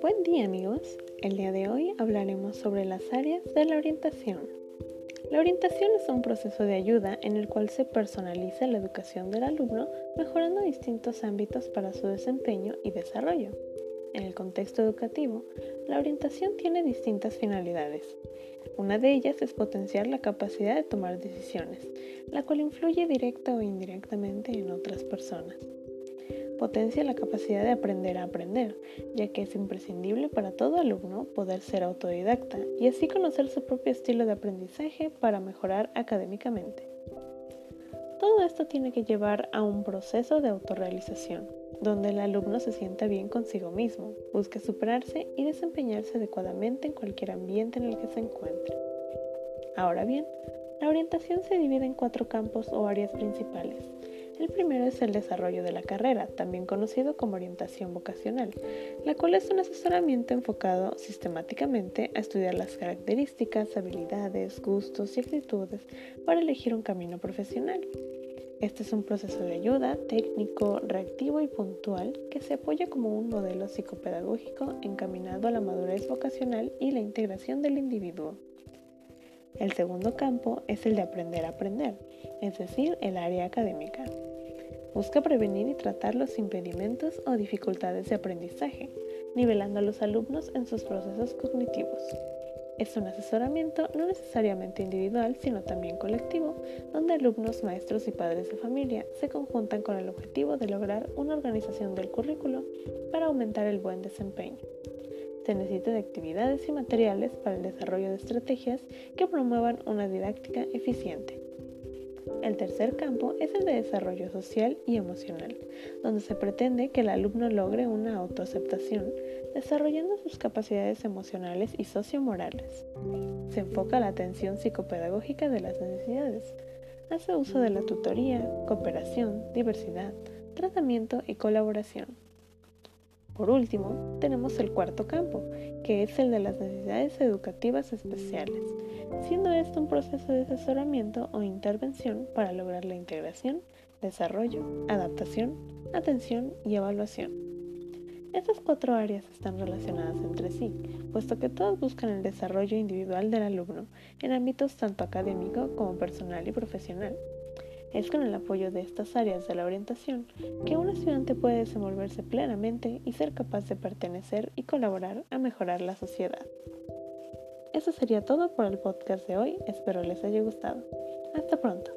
Buen día amigos, el día de hoy hablaremos sobre las áreas de la orientación. La orientación es un proceso de ayuda en el cual se personaliza la educación del alumno mejorando distintos ámbitos para su desempeño y desarrollo. En el contexto educativo, la orientación tiene distintas finalidades. Una de ellas es potenciar la capacidad de tomar decisiones, la cual influye directa o indirectamente en otras personas. Potencia la capacidad de aprender a aprender, ya que es imprescindible para todo alumno poder ser autodidacta y así conocer su propio estilo de aprendizaje para mejorar académicamente. Todo esto tiene que llevar a un proceso de autorrealización, donde el alumno se sienta bien consigo mismo, busque superarse y desempeñarse adecuadamente en cualquier ambiente en el que se encuentre. Ahora bien, la orientación se divide en cuatro campos o áreas principales. El primero es el desarrollo de la carrera, también conocido como orientación vocacional, la cual es un asesoramiento enfocado sistemáticamente a estudiar las características, habilidades, gustos y actitudes para elegir un camino profesional. Este es un proceso de ayuda técnico, reactivo y puntual que se apoya como un modelo psicopedagógico encaminado a la madurez vocacional y la integración del individuo. El segundo campo es el de aprender a aprender, es decir, el área académica. Busca prevenir y tratar los impedimentos o dificultades de aprendizaje, nivelando a los alumnos en sus procesos cognitivos. Es un asesoramiento no necesariamente individual, sino también colectivo, donde alumnos, maestros y padres de familia se conjuntan con el objetivo de lograr una organización del currículo para aumentar el buen desempeño. Se necesita de actividades y materiales para el desarrollo de estrategias que promuevan una didáctica eficiente. El tercer campo es el de desarrollo social y emocional, donde se pretende que el alumno logre una autoaceptación, desarrollando sus capacidades emocionales y sociomorales. Se enfoca la atención psicopedagógica de las necesidades. Hace uso de la tutoría, cooperación, diversidad, tratamiento y colaboración. Por último, tenemos el cuarto campo, que es el de las necesidades educativas especiales, siendo esto un proceso de asesoramiento o intervención para lograr la integración, desarrollo, adaptación, atención y evaluación. Estas cuatro áreas están relacionadas entre sí, puesto que todas buscan el desarrollo individual del alumno en ámbitos tanto académico como personal y profesional. Es con el apoyo de estas áreas de la orientación que un estudiante puede desenvolverse plenamente y ser capaz de pertenecer y colaborar a mejorar la sociedad. Eso sería todo por el podcast de hoy, espero les haya gustado. Hasta pronto.